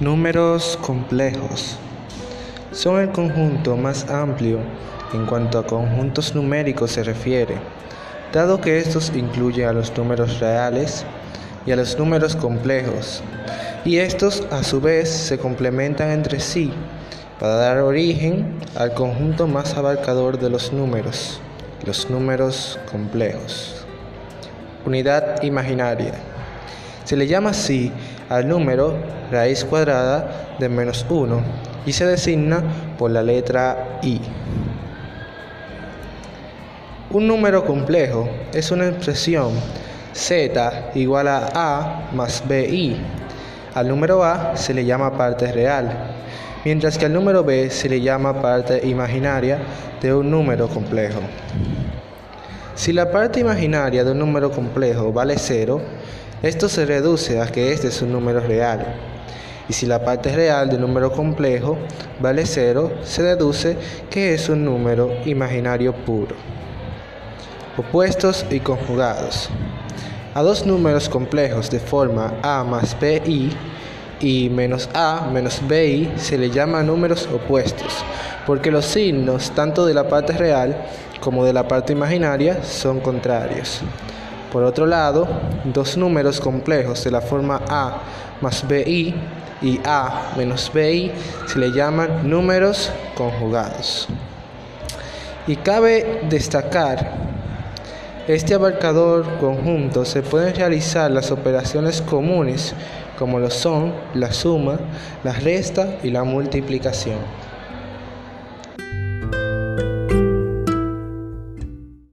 Números complejos. Son el conjunto más amplio en cuanto a conjuntos numéricos se refiere, dado que estos incluyen a los números reales y a los números complejos, y estos a su vez se complementan entre sí para dar origen al conjunto más abarcador de los números, los números complejos. Unidad imaginaria. Se le llama así al número raíz cuadrada de menos 1 y se designa por la letra i. Un número complejo es una expresión z igual a a más bi. Al número a se le llama parte real, mientras que al número b se le llama parte imaginaria de un número complejo. Si la parte imaginaria de un número complejo vale 0, esto se reduce a que este es un número real. Y si la parte real del número complejo vale 0, se deduce que es un número imaginario puro. Opuestos y conjugados. A dos números complejos de forma a más bi y menos a menos bi se le llama números opuestos, porque los signos tanto de la parte real como de la parte imaginaria son contrarios. Por otro lado, dos números complejos de la forma a más bi y a menos bi se le llaman números conjugados. Y cabe destacar, este abarcador conjunto se pueden realizar las operaciones comunes como lo son la suma, la resta y la multiplicación.